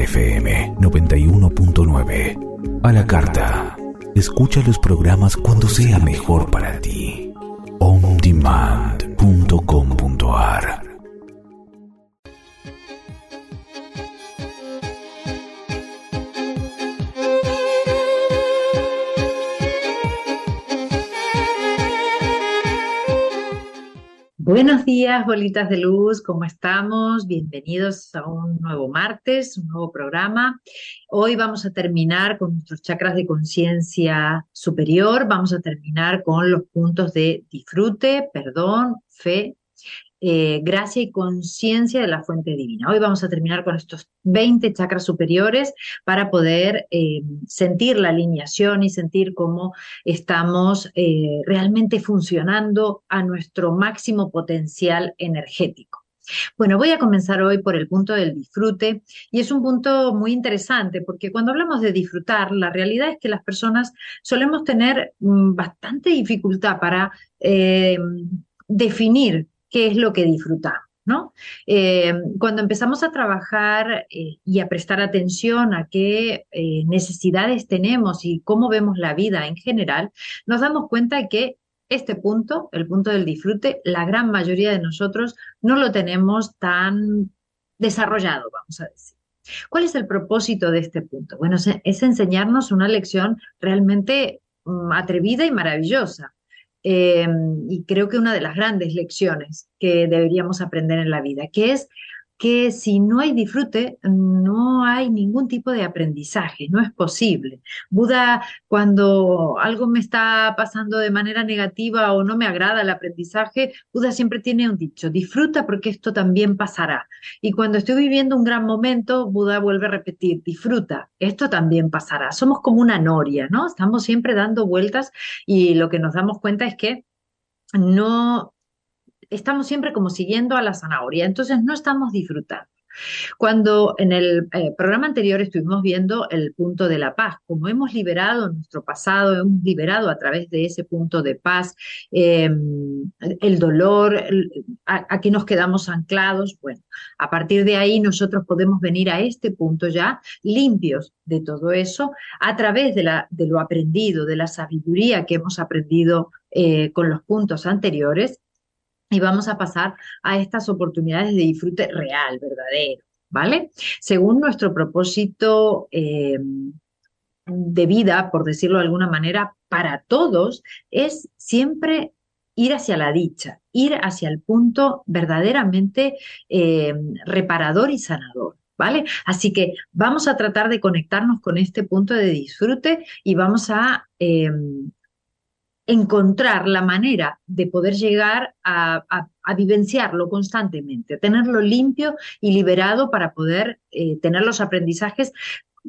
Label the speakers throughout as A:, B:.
A: FM 91.9. A la carta. Escucha los programas cuando sea mejor para ti. ondemand.com.ar
B: Buenos días, bolitas de luz, ¿cómo estamos? Bienvenidos a un nuevo martes, un nuevo programa. Hoy vamos a terminar con nuestros chakras de conciencia superior, vamos a terminar con los puntos de disfrute, perdón, fe eh, gracia y conciencia de la fuente divina. Hoy vamos a terminar con estos 20 chakras superiores para poder eh, sentir la alineación y sentir cómo estamos eh, realmente funcionando a nuestro máximo potencial energético. Bueno, voy a comenzar hoy por el punto del disfrute y es un punto muy interesante porque cuando hablamos de disfrutar, la realidad es que las personas solemos tener mm, bastante dificultad para definir qué es lo que disfrutamos. ¿no? Eh, cuando empezamos a trabajar eh, y a prestar atención a qué eh, necesidades tenemos y cómo vemos la vida en general, nos damos cuenta de que este punto, el punto del disfrute, la gran mayoría de nosotros no lo tenemos tan desarrollado, vamos a decir. ¿Cuál es el propósito de este punto? Bueno, es enseñarnos una lección realmente mm, atrevida y maravillosa. Em, y creo que una de las grandes lecciones que deberíamos aprender en la vida, que es que si no hay disfrute, no hay ningún tipo de aprendizaje, no es posible. Buda, cuando algo me está pasando de manera negativa o no me agrada el aprendizaje, Buda siempre tiene un dicho, disfruta porque esto también pasará. Y cuando estoy viviendo un gran momento, Buda vuelve a repetir, disfruta, esto también pasará. Somos como una noria, ¿no? Estamos siempre dando vueltas y lo que nos damos cuenta es que no estamos siempre como siguiendo a la zanahoria, entonces no estamos disfrutando. Cuando en el eh, programa anterior estuvimos viendo el punto de la paz, como hemos liberado nuestro pasado, hemos liberado a través de ese punto de paz em, el dolor, a, a, que nos quedamos anclados, bueno, a partir de ahí nosotros podemos venir a este punto ya limpios de todo eso a través de lo aprendido, de la sabiduría que hemos aprendido eh, con los puntos anteriores y vamos a pasar a estas oportunidades de disfrute real, verdadero, ¿vale? Según nuestro propósito eh, de vida, por decirlo de alguna manera, para todos, es siempre ir hacia la dicha, ir hacia el punto verdaderamente eh, reparador y sanador. ¿Vale? Así que vamos a tratar de conectarnos con este punto de disfrute y vamos a eh, encontrar la manera de poder llegar a, vivenciarlo constantemente, tenerlo limpio y liberado para poder eh, tener los aprendizajes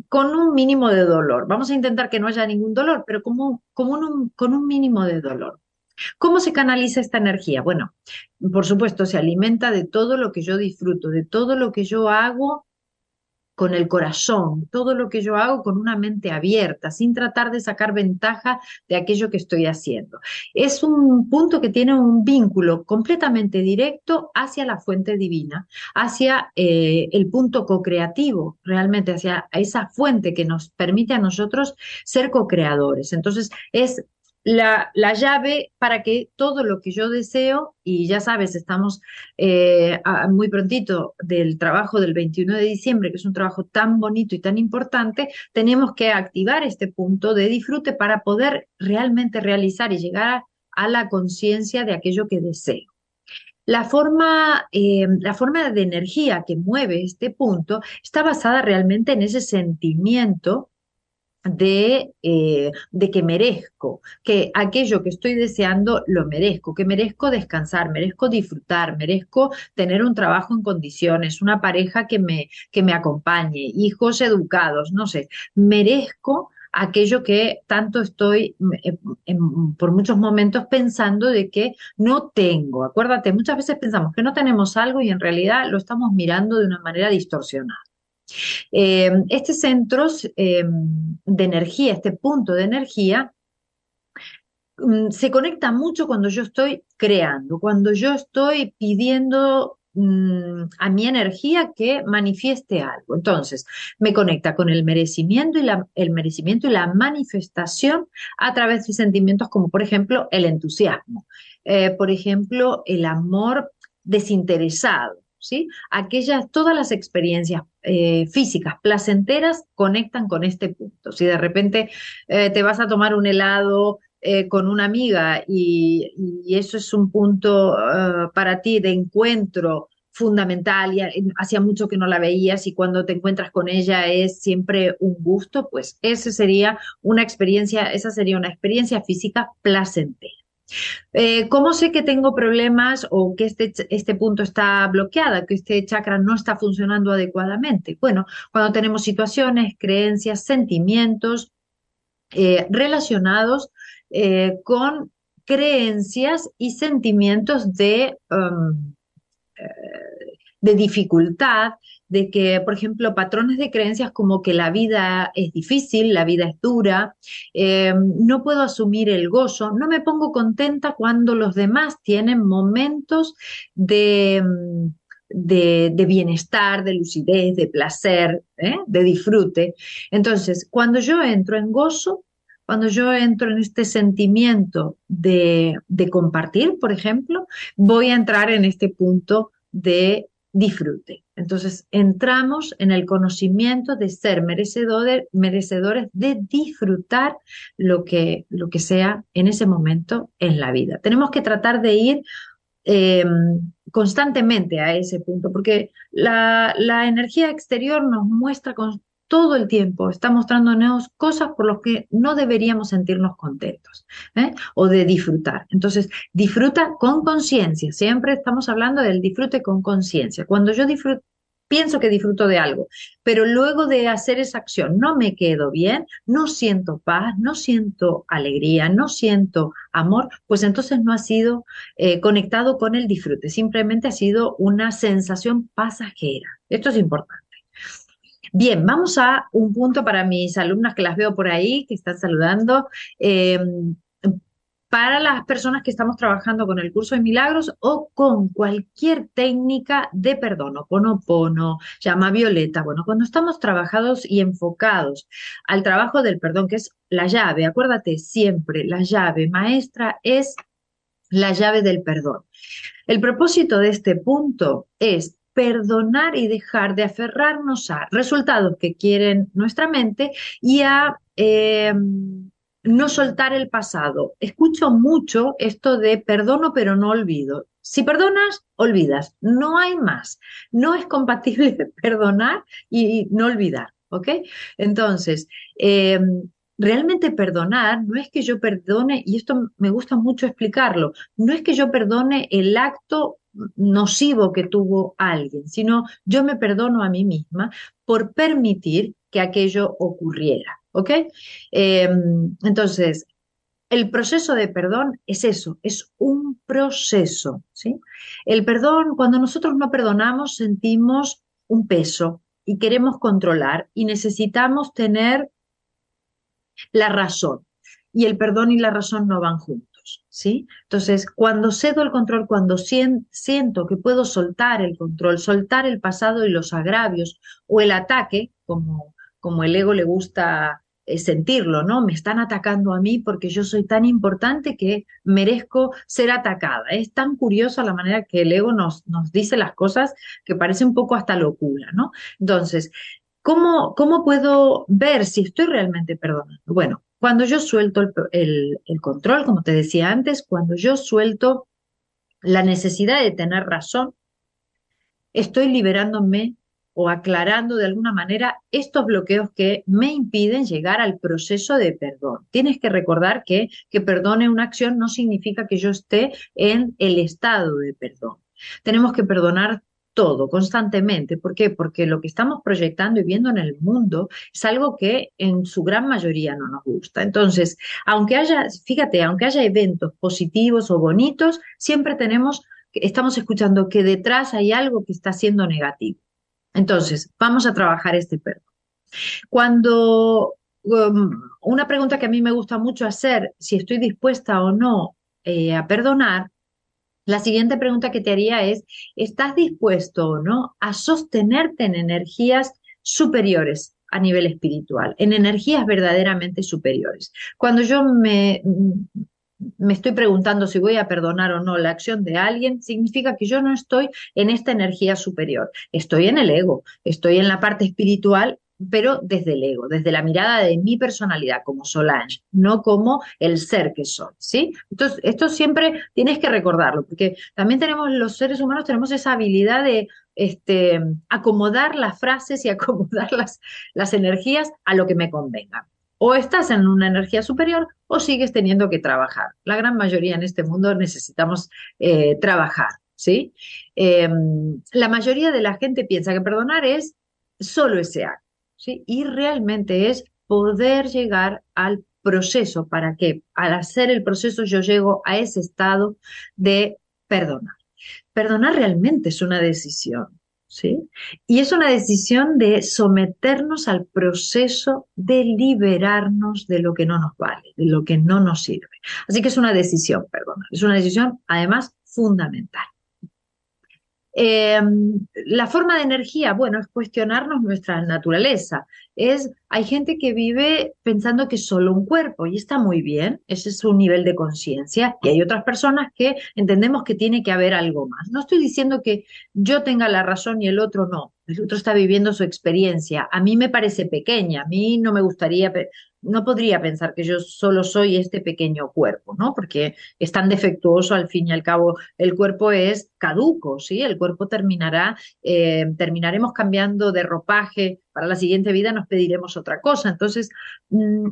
B: con un mínimo de dolor. Vamos a intentar que no haya ningún dolor, pero como, con un mínimo de dolor. ¿Cómo se canaliza esta energía? Bueno, por supuesto, se alimenta de todo lo que yo disfruto, de todo lo que yo hago con el corazón, todo lo que yo hago con una mente abierta, sin tratar de sacar ventaja de aquello que estoy haciendo. Es un punto que tiene un vínculo completamente directo hacia la fuente divina, hacia eh, el punto co-creativo, realmente hacia esa fuente que nos permite a nosotros ser co-creadores. Entonces, es la, llave para que todo lo que yo deseo, y ya sabes, estamos eh, muy prontito del trabajo del 21 de diciembre, que es un trabajo tan bonito y tan importante, tenemos que activar este punto de disfrute para poder realmente realizar y llegar a, la conciencia de aquello que deseo. La forma, eh, la forma de energía que mueve este punto está basada realmente en ese sentimiento de, eh, de, que merezco, que aquello que estoy deseando lo merezco, que merezco descansar, merezco disfrutar, merezco tener un trabajo en condiciones, una pareja que me, que me acompañe, hijos educados, no sé, merezco aquello que tanto estoy eh, por muchos momentos pensando de que no tengo. Acuérdate, muchas veces pensamos que no tenemos algo y en realidad lo estamos mirando de una manera distorsionada. Eh, este centro eh, de energía, este punto de energía, mm, se conecta mucho cuando yo estoy creando, cuando yo estoy pidiendo mm, a mi energía que manifieste algo. Entonces, me conecta con el merecimiento y la, el merecimiento y la manifestación a través de sentimientos como, por ejemplo, el entusiasmo, eh, por ejemplo, el amor desinteresado. Aquellas, todas las experiencias eh, físicas placenteras conectan con este punto. Si de repente eh, te vas a tomar un helado eh, con una amiga y, eso es un punto para ti de encuentro fundamental y hacía mucho que no la veías y cuando te encuentras con ella es siempre un gusto, pues esa sería una experiencia, esa sería una experiencia física placentera. Eh, ¿Cómo sé que tengo problemas o que este, este punto está bloqueado, que este chakra no está funcionando adecuadamente? Bueno, cuando tenemos situaciones, creencias, sentimientos relacionados eh, con creencias y sentimientos de, um, eh, de dificultad, de que, por ejemplo, patrones de creencias como que la vida es difícil, la vida es dura, eh, no puedo asumir el gozo, no me pongo contenta cuando los demás tienen momentos de... Um, de, bienestar, de lucidez, de placer, de disfrute. Entonces, cuando yo entro en gozo, cuando yo entro en este sentimiento de, compartir, por ejemplo, voy a entrar en este punto de disfrute. Entonces, entramos en el conocimiento de ser merecedores, merecedores de disfrutar lo que, lo que sea en ese momento en la vida. Tenemos que tratar de ir eh, constantemente a ese punto, porque la, la energía exterior nos muestra con, todo el tiempo está mostrándonos cosas por las que no deberíamos sentirnos contentos ¿eh? o de disfrutar. Entonces, disfruta con conciencia. Siempre estamos hablando del disfrute con conciencia. Cuando yo disfruto, pienso que disfruto de algo, pero luego de hacer esa acción no me quedo bien, no siento paz, no siento alegría, no siento amor, pues entonces no ha sido eh, conectado con el disfrute, simplemente ha sido una sensación pasajera. Esto es importante. Bien, vamos a un punto para mis alumnas que las veo por ahí, que están saludando. Em, para las personas que estamos trabajando con el curso de milagros o con cualquier técnica de perdón, o pono, llama violeta. Bueno, cuando estamos trabajados y enfocados al trabajo del perdón, que es la llave, acuérdate siempre, la llave maestra es la llave del perdón. El propósito de este punto es perdonar y dejar de aferrarnos a resultados que quieren nuestra mente y a eh, no soltar el pasado. Escucho mucho esto de perdono pero no olvido. Si perdonas, olvidas. No hay más. No es compatible perdonar y no olvidar. ¿Ok? Entonces, eh, realmente perdonar no es que yo perdone, y esto me gusta mucho explicarlo, no es que yo perdone el acto nocivo que tuvo alguien, sino yo me perdono a mí misma por permitir que aquello ocurriera. ¿Ok? Em, entonces, el proceso de perdón es eso, es un proceso. ¿sí? El perdón, cuando nosotros no perdonamos, sentimos un peso y queremos controlar y necesitamos tener la razón. Y el perdón y la razón no van juntos. ¿Sí? Entonces, cuando cedo el control, cuando siento que puedo soltar el control, soltar el pasado y los agravios o el ataque, como, como el ego le gusta eh, sentirlo, ¿no? Me están atacando a mí porque yo soy tan importante que merezco ser atacada. Es tan curiosa la manera que el ego nos, nos dice las cosas que parece un poco hasta locura, ¿no? Entonces, ¿cómo, ¿cómo puedo ver si estoy realmente perdonando? Bueno, cuando yo suelto el, control, como te decía antes, cuando yo suelto la necesidad de tener razón, estoy liberándome o aclarando de alguna manera estos bloqueos que me impiden llegar al proceso de perdón. Tienes que recordar que que perdone una acción no significa que yo esté en el estado de perdón. Tenemos que perdonar todo, constantemente. ¿Por qué? Porque lo que estamos proyectando y viendo en el mundo es algo que en su gran mayoría no nos gusta. Entonces, aunque haya, fíjate, aunque haya eventos positivos o bonitos, siempre tenemos, estamos escuchando que detrás hay algo que está siendo negativo. Entonces, vamos a trabajar este perdón. Cuando um, una pregunta que a mí me gusta mucho hacer, si estoy dispuesta o no eh, a perdonar, La siguiente pregunta que te haría es, ¿estás dispuesto o no a sostenerte en energías superiores a nivel espiritual, en energías verdaderamente superiores? Cuando yo me, me estoy preguntando si voy a perdonar o no la acción de alguien, significa que yo no estoy en esta energía superior, estoy en el ego, estoy en la parte espiritual pero desde el ego, desde la mirada de mi personalidad como Solange, no como el ser que soy, ¿sí? Entonces, esto siempre tienes que recordarlo, porque también tenemos, los seres humanos tenemos esa habilidad de este, acomodar las frases y acomodar las, energías a lo que me convenga. O estás en una energía superior o sigues teniendo que trabajar. La gran mayoría en este mundo necesitamos eh, trabajar, ¿sí? Em, la mayoría de la gente piensa que perdonar es solo ese acto. Y realmente es poder llegar al proceso para que al hacer el proceso yo llego a ese estado de perdonar. Perdonar realmente es una decisión, ¿sí? Y es una decisión de someternos al proceso de liberarnos de lo que no nos vale, de lo que no nos sirve. Así que es una decisión, perdonar. Es una decisión además fundamental. Em, la forma de energía, bueno, es cuestionarnos nuestra naturaleza. Es, hay gente que vive pensando que es solo un cuerpo y está muy bien, ese es su nivel de conciencia. Y hay otras personas que entendemos que tiene que haber algo más. No estoy diciendo que yo tenga la razón y el otro no. El otro está viviendo su experiencia. A mí me parece pequeña, a mí no me gustaría, no podría pensar que yo solo soy este pequeño cuerpo, ¿no? Porque es tan defectuoso, al fin y al cabo, el cuerpo es caduco, ¿sí? El cuerpo terminará, eh, terminaremos cambiando de ropaje, para la siguiente vida nos pediremos otra cosa. Entonces, mm,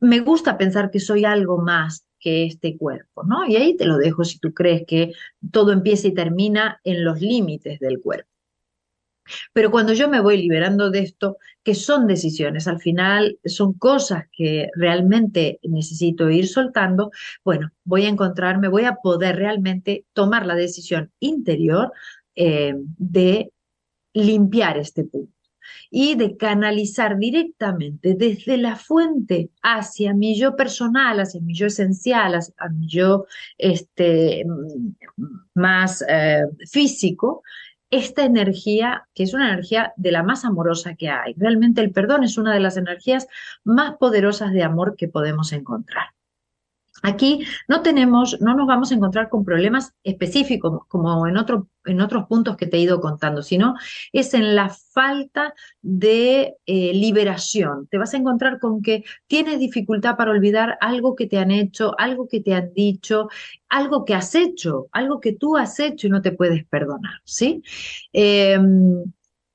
B: me gusta pensar que soy algo más que este cuerpo, ¿no? Y ahí te lo dejo si tú crees que todo empieza y termina en los límites del cuerpo. Pero cuando yo me voy liberando de esto, que son decisiones, al final son cosas que realmente necesito ir soltando, bueno, voy a encontrarme, voy a poder realmente tomar la decisión interior eh, de limpiar este punto y de canalizar directamente desde la fuente hacia mi yo personal, hacia mi yo esencial, hacia mi yo este, más eh, físico, esta energía, que es una energía de la más amorosa que hay. Realmente el perdón es una de las energías más poderosas de amor que podemos encontrar. Aquí no tenemos, no nos vamos a encontrar con problemas específicos como en, en otros puntos que te he ido contando, sino es en la falta de eh, liberación. Te vas a encontrar con que tienes dificultad para olvidar algo que te han hecho, algo que te han dicho, algo que has hecho, algo que tú has hecho y no te puedes perdonar, ¿sí? Em,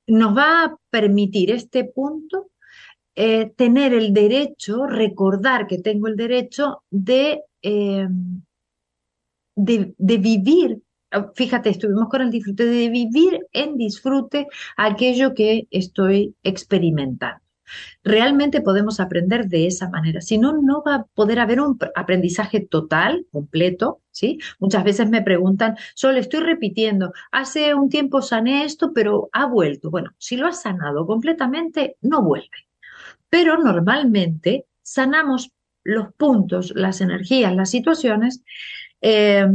B: nos va a permitir este punto eh, tener el derecho, recordar que tengo el derecho de, eh, de, vivir, fíjate, estuvimos con el disfrute, de vivir en disfrute aquello que estoy experimentando. Realmente podemos aprender de esa manera. Si no, no va a poder haber un aprendizaje total, completo, ¿sí? Muchas veces me preguntan, solo estoy repitiendo, hace un tiempo sané esto, pero ha vuelto. Bueno, si lo has sanado completamente, no vuelve pero normalmente sanamos los puntos, las energías, las situaciones eh,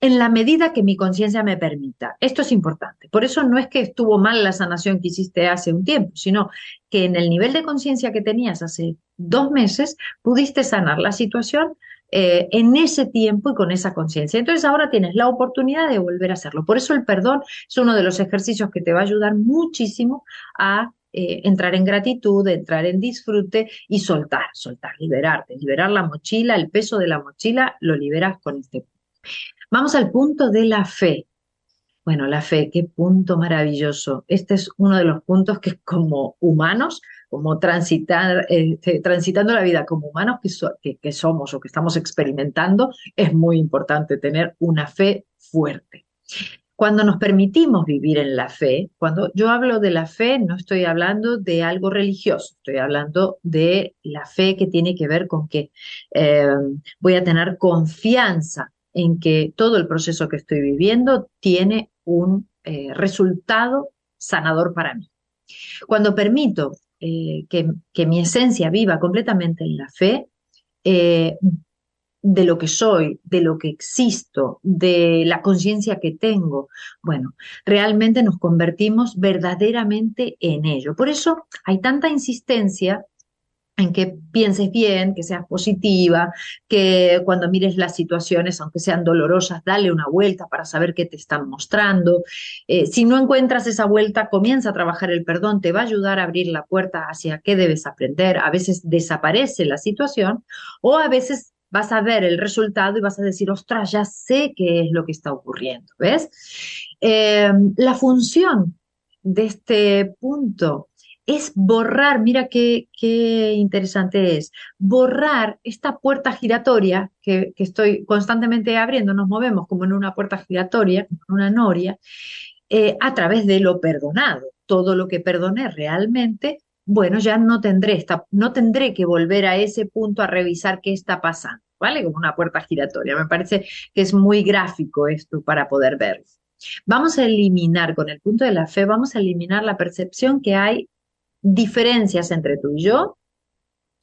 B: en la medida que mi conciencia me permita. Esto es importante. Por eso no es que estuvo mal la sanación que hiciste hace un tiempo, sino que en el nivel de conciencia que tenías hace dos meses pudiste sanar la situación eh, en ese tiempo y con esa conciencia. Entonces ahora tienes la oportunidad de volver a hacerlo. Por eso el perdón es uno de los ejercicios que te va a ayudar muchísimo a eh, entrar en gratitud, entrar en disfrute y soltar, soltar, liberarte, liberar la mochila, el peso de la mochila, lo liberas con este. Vamos al punto de la fe. Bueno, la fe, qué punto maravilloso. Este es uno de los puntos que como humanos, como transitar, este, transitando la vida como humanos que somos o que estamos experimentando, es muy importante tener una fe fuerte. Cuando nos permitimos vivir en la fe, cuando yo hablo de la fe, no estoy hablando de algo religioso, estoy hablando de la fe que tiene que ver con que eh, voy a tener confianza en que todo el proceso que estoy viviendo tiene un eh, resultado sanador para mí. Cuando permito eh, que, que, mi esencia viva completamente en la fe, de lo que soy, de lo que existo, de la conciencia que tengo, bueno, realmente nos convertimos verdaderamente en ello. Por eso hay tanta insistencia en que pienses bien, que seas positiva, que cuando mires las situaciones, aunque sean dolorosas, dale una vuelta para saber qué te están mostrando. Eh, si no encuentras esa vuelta, comienza a trabajar el perdón, te va a ayudar a abrir la puerta hacia qué debes aprender. A veces desaparece la situación o a veces vas a ver el resultado y vas a decir, ostras, ya sé qué es lo que está ocurriendo, ¿ves? Eh, la función de este punto es borrar, mira qué, qué, interesante es, borrar esta puerta giratoria que, que, estoy constantemente abriendo, nos movemos como en una puerta giratoria, en una noria, eh, a través de lo perdonado. Todo lo que perdoné realmente bueno, ya no tendré, esta, no tendré que volver a ese punto a revisar qué está pasando, ¿vale? Como una puerta giratoria. Me parece que es muy gráfico esto para poder verlo. Vamos a eliminar, con el punto de la fe, vamos a eliminar la percepción que hay diferencias entre tú y yo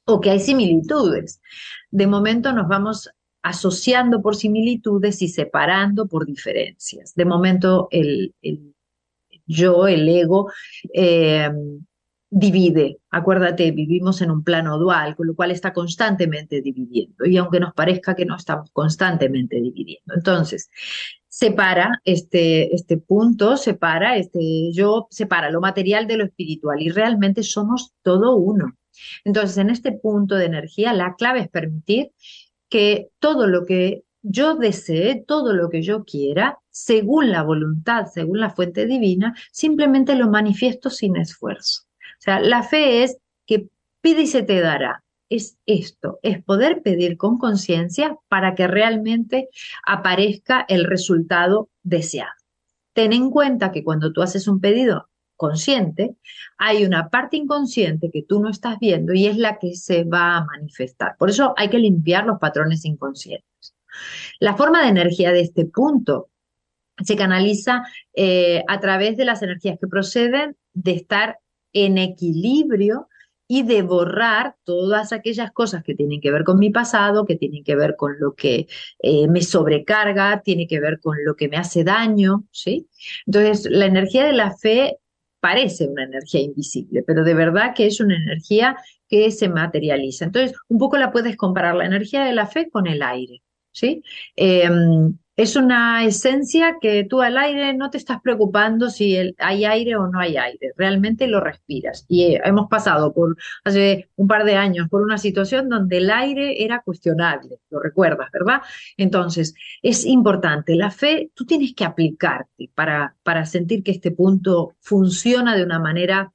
B: o que hay similitudes. De momento nos vamos asociando por similitudes y separando por diferencias. De momento el, yo, el ego, eh, divide. Acuérdate, vivimos en un plano dual, con lo cual está constantemente dividiendo. Y aunque nos parezca que no estamos constantemente dividiendo. Entonces, separa este, este punto, separa este yo, separa lo material de lo espiritual y realmente somos todo uno. Entonces, en este punto de energía, la clave es permitir que todo lo que yo desee, todo lo que yo quiera, según la voluntad, según la fuente divina, simplemente lo manifiesto sin esfuerzo. O sea, la fe es que pide y se te dará. Es esto, es poder pedir con conciencia para que realmente aparezca el resultado deseado. Ten en cuenta que cuando tú haces un pedido consciente, hay una parte inconsciente que tú no estás viendo y es la que se va a manifestar. Por eso hay que limpiar los patrones inconscientes. La forma de energía de este punto se canaliza eh, a través de las energías que proceden de estar en equilibrio y de borrar todas aquellas cosas que tienen que ver con mi pasado, que tienen que ver con lo que eh, me sobrecarga, tiene que ver con lo que me hace daño, ¿sí? Entonces, la energía de la fe parece una energía invisible, pero de verdad que es una energía que se materializa. Entonces, un poco la puedes comparar la energía de la fe con el aire, ¿sí? Em, es una esencia que tú al aire no te estás preocupando si hay aire o no hay aire, realmente lo respiras. Y eh, hemos pasado por hace un par de años por una situación donde el aire era cuestionable, lo recuerdas, ¿verdad? Entonces, es importante, la fe tú tienes que aplicarte para, para sentir que este punto funciona de una manera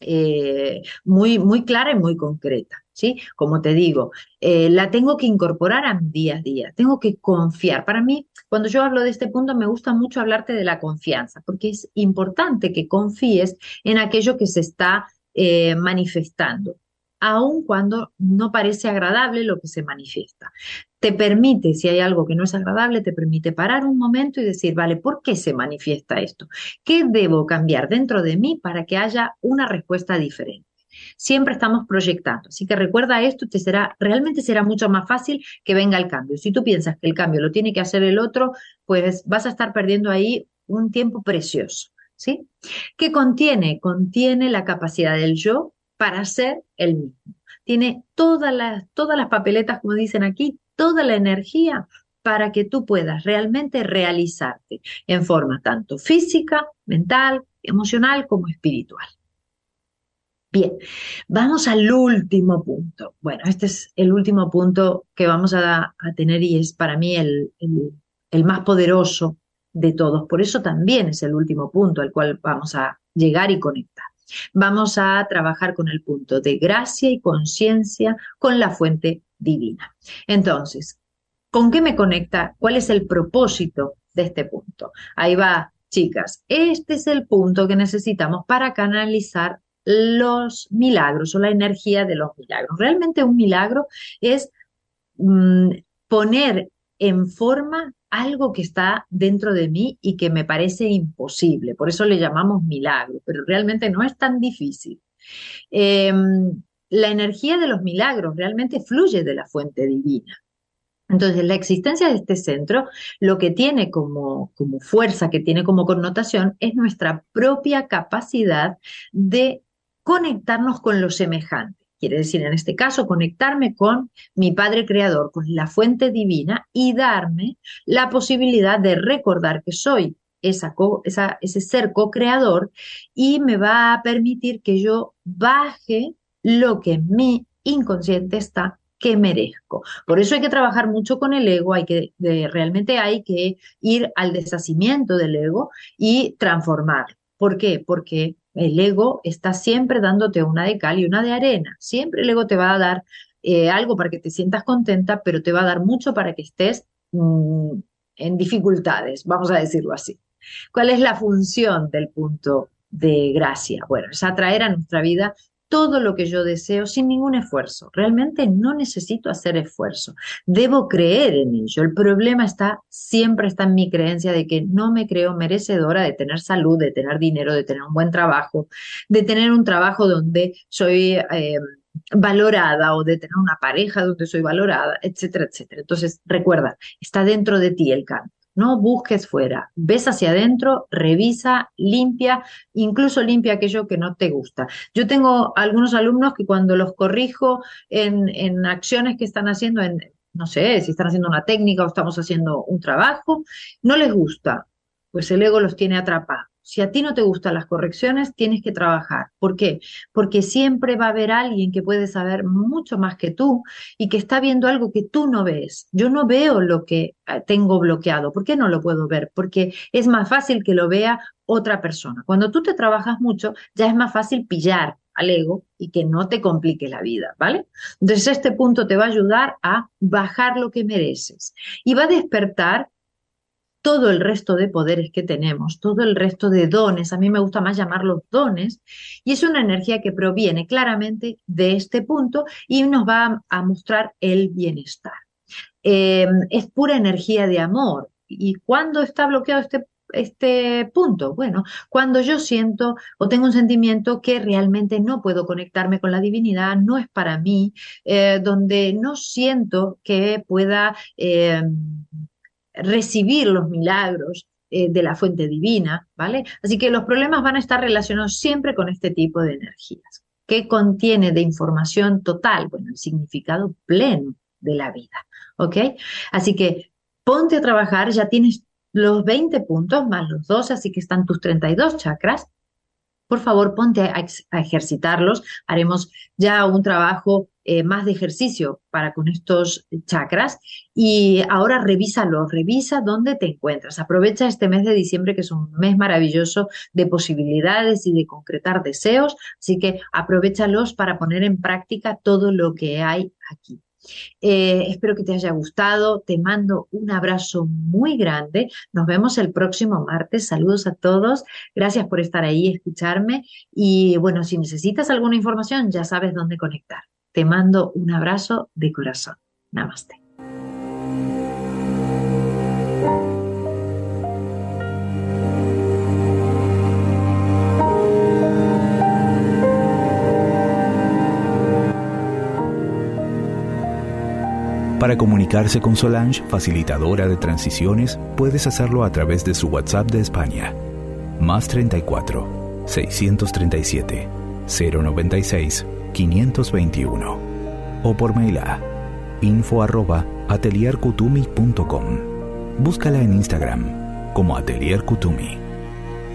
B: eh, muy, muy clara y muy concreta. ¿Sí? Como te digo, eh, la tengo que incorporar a mi día a día, tengo que confiar. Para mí, cuando yo hablo de este punto, me gusta mucho hablarte de la confianza, porque es importante que confíes en aquello que se está eh, manifestando aun cuando no parece agradable lo que se manifiesta. Te permite, si hay algo que no es agradable, te permite parar un momento y decir, vale, ¿por qué se manifiesta esto? ¿Qué debo cambiar dentro de mí para que haya una respuesta diferente? Siempre estamos proyectando. Así que recuerda esto, te será, realmente será mucho más fácil que venga el cambio. Si tú piensas que el cambio lo tiene que hacer el otro, pues vas a estar perdiendo ahí un tiempo precioso. ¿Sí? ¿Qué contiene? Contiene la capacidad del yo para ser el mismo. Tiene todas las, todas las papeletas, como dicen aquí, toda la energía para que tú puedas realmente realizarte en forma tanto física, mental, emocional como espiritual. Bien, vamos al último punto. Bueno, este es el último punto que vamos a, tener y es para mí el, el más poderoso de todos. Por eso también es el último punto al cual vamos a llegar y conectar. Vamos a trabajar con el punto de gracia y conciencia con la fuente divina. Entonces, ¿con qué me conecta? ¿Cuál es el propósito de este punto? Ahí va, chicas. Este es el punto que necesitamos para canalizar los milagros o la energía de los milagros. Realmente un milagro es mm, poner en forma algo que está dentro de mí y que me parece imposible. Por eso le llamamos milagro, pero realmente no es tan difícil. Em, la energía de los milagros realmente fluye de la fuente divina. Entonces, la existencia de este centro lo que tiene como, como fuerza, que tiene como connotación, es nuestra propia capacidad de conectarnos con lo semejante. Quiere decir, en este caso, conectarme con mi Padre Creador, con la fuente divina y darme la posibilidad de recordar que soy ese ser co-creador y me va a permitir que yo baje lo que en mi inconsciente está que merezco. Por eso hay que trabajar mucho con el ego, hay que realmente hay que ir al deshacimiento del ego y transformarlo. ¿Por qué? Porque el ego está siempre dándote una de cal y una de arena. Siempre el ego te va a dar eh, algo para que te sientas contenta, pero te va a dar mucho para que estés mm, en dificultades, vamos a decirlo así. ¿Cuál es la función del punto de gracia? Bueno, es atraer a nuestra vida todo lo que yo deseo sin ningún esfuerzo. Realmente no necesito hacer esfuerzo. Debo creer en ello. El problema está, siempre está en mi creencia de que no me creo merecedora de tener salud, de tener dinero, de tener un buen trabajo, de tener un trabajo donde soy eh, valorada o de tener una pareja donde soy valorada, etcétera, etcétera. Entonces, recuerda, está dentro de ti el cambio. No busques fuera, ves hacia adentro, revisa, limpia, incluso limpia aquello que no te gusta. Yo tengo algunos alumnos que cuando los corrijo en, en acciones que están haciendo, en, no sé, si están haciendo una técnica o estamos haciendo un trabajo, no les gusta, pues el ego los tiene atrapados. Si a ti no te gustan las correcciones, tienes que trabajar. ¿Por qué? Porque siempre va a haber alguien que puede saber mucho más que tú y que está viendo algo que tú no ves. Yo no veo lo que eh, tengo bloqueado. ¿Por qué no lo puedo ver? Porque es más fácil que lo vea otra persona. Cuando tú te trabajas mucho, ya es más fácil pillar al ego y que no te complique la vida, ¿vale? Entonces este punto te va a ayudar a bajar lo que mereces y va a despertar todo el resto de poderes que tenemos, todo el resto de dones, a mí me gusta más llamarlos dones, y es una energía que proviene claramente de este punto y nos va a, mostrar el bienestar. Em, es pura energía de amor. ¿Y cuándo está bloqueado este este punto? Bueno, cuando yo siento o tengo un sentimiento que realmente no puedo conectarme con la divinidad, no es para mí, eh, donde no siento que pueda em, recibir los milagros eh, de la fuente divina, ¿vale? Así que los problemas van a estar relacionados siempre con este tipo de energías. ¿Qué contiene de información total? Bueno, el significado pleno de la vida, ¿ok? Así que ponte a trabajar, ya tienes los 20 puntos más los 12, así que están tus 32 chakras. Por favor, ponte a ejercitarlos. Haremos ya un trabajo eh, más de ejercicio para con estos chakras y ahora revísalo, revisa dónde te encuentras. Aprovecha este mes de diciembre que es un mes maravilloso de posibilidades y de concretar deseos, así que aprovechalos para poner en práctica todo lo que hay aquí. Eh, espero que te haya gustado. Te mando un abrazo muy grande. Nos vemos el próximo martes. Saludos a todos. Gracias por estar ahí, escucharme. Y bueno, si necesitas alguna información, ya sabes dónde conectar. Te mando un abrazo de corazón. Namaste.
A: Para comunicarse con Solange, facilitadora de transiciones, puedes hacerlo a través de su WhatsApp de España. Más 34 637 096 521 o por mail a info arroba atelierkutumi.com. Búscala en Instagram como Atelier Kutumi.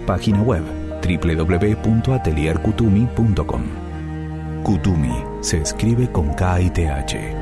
A: Página web www.atelierkutumi.com. Kutumi se escribe con K y.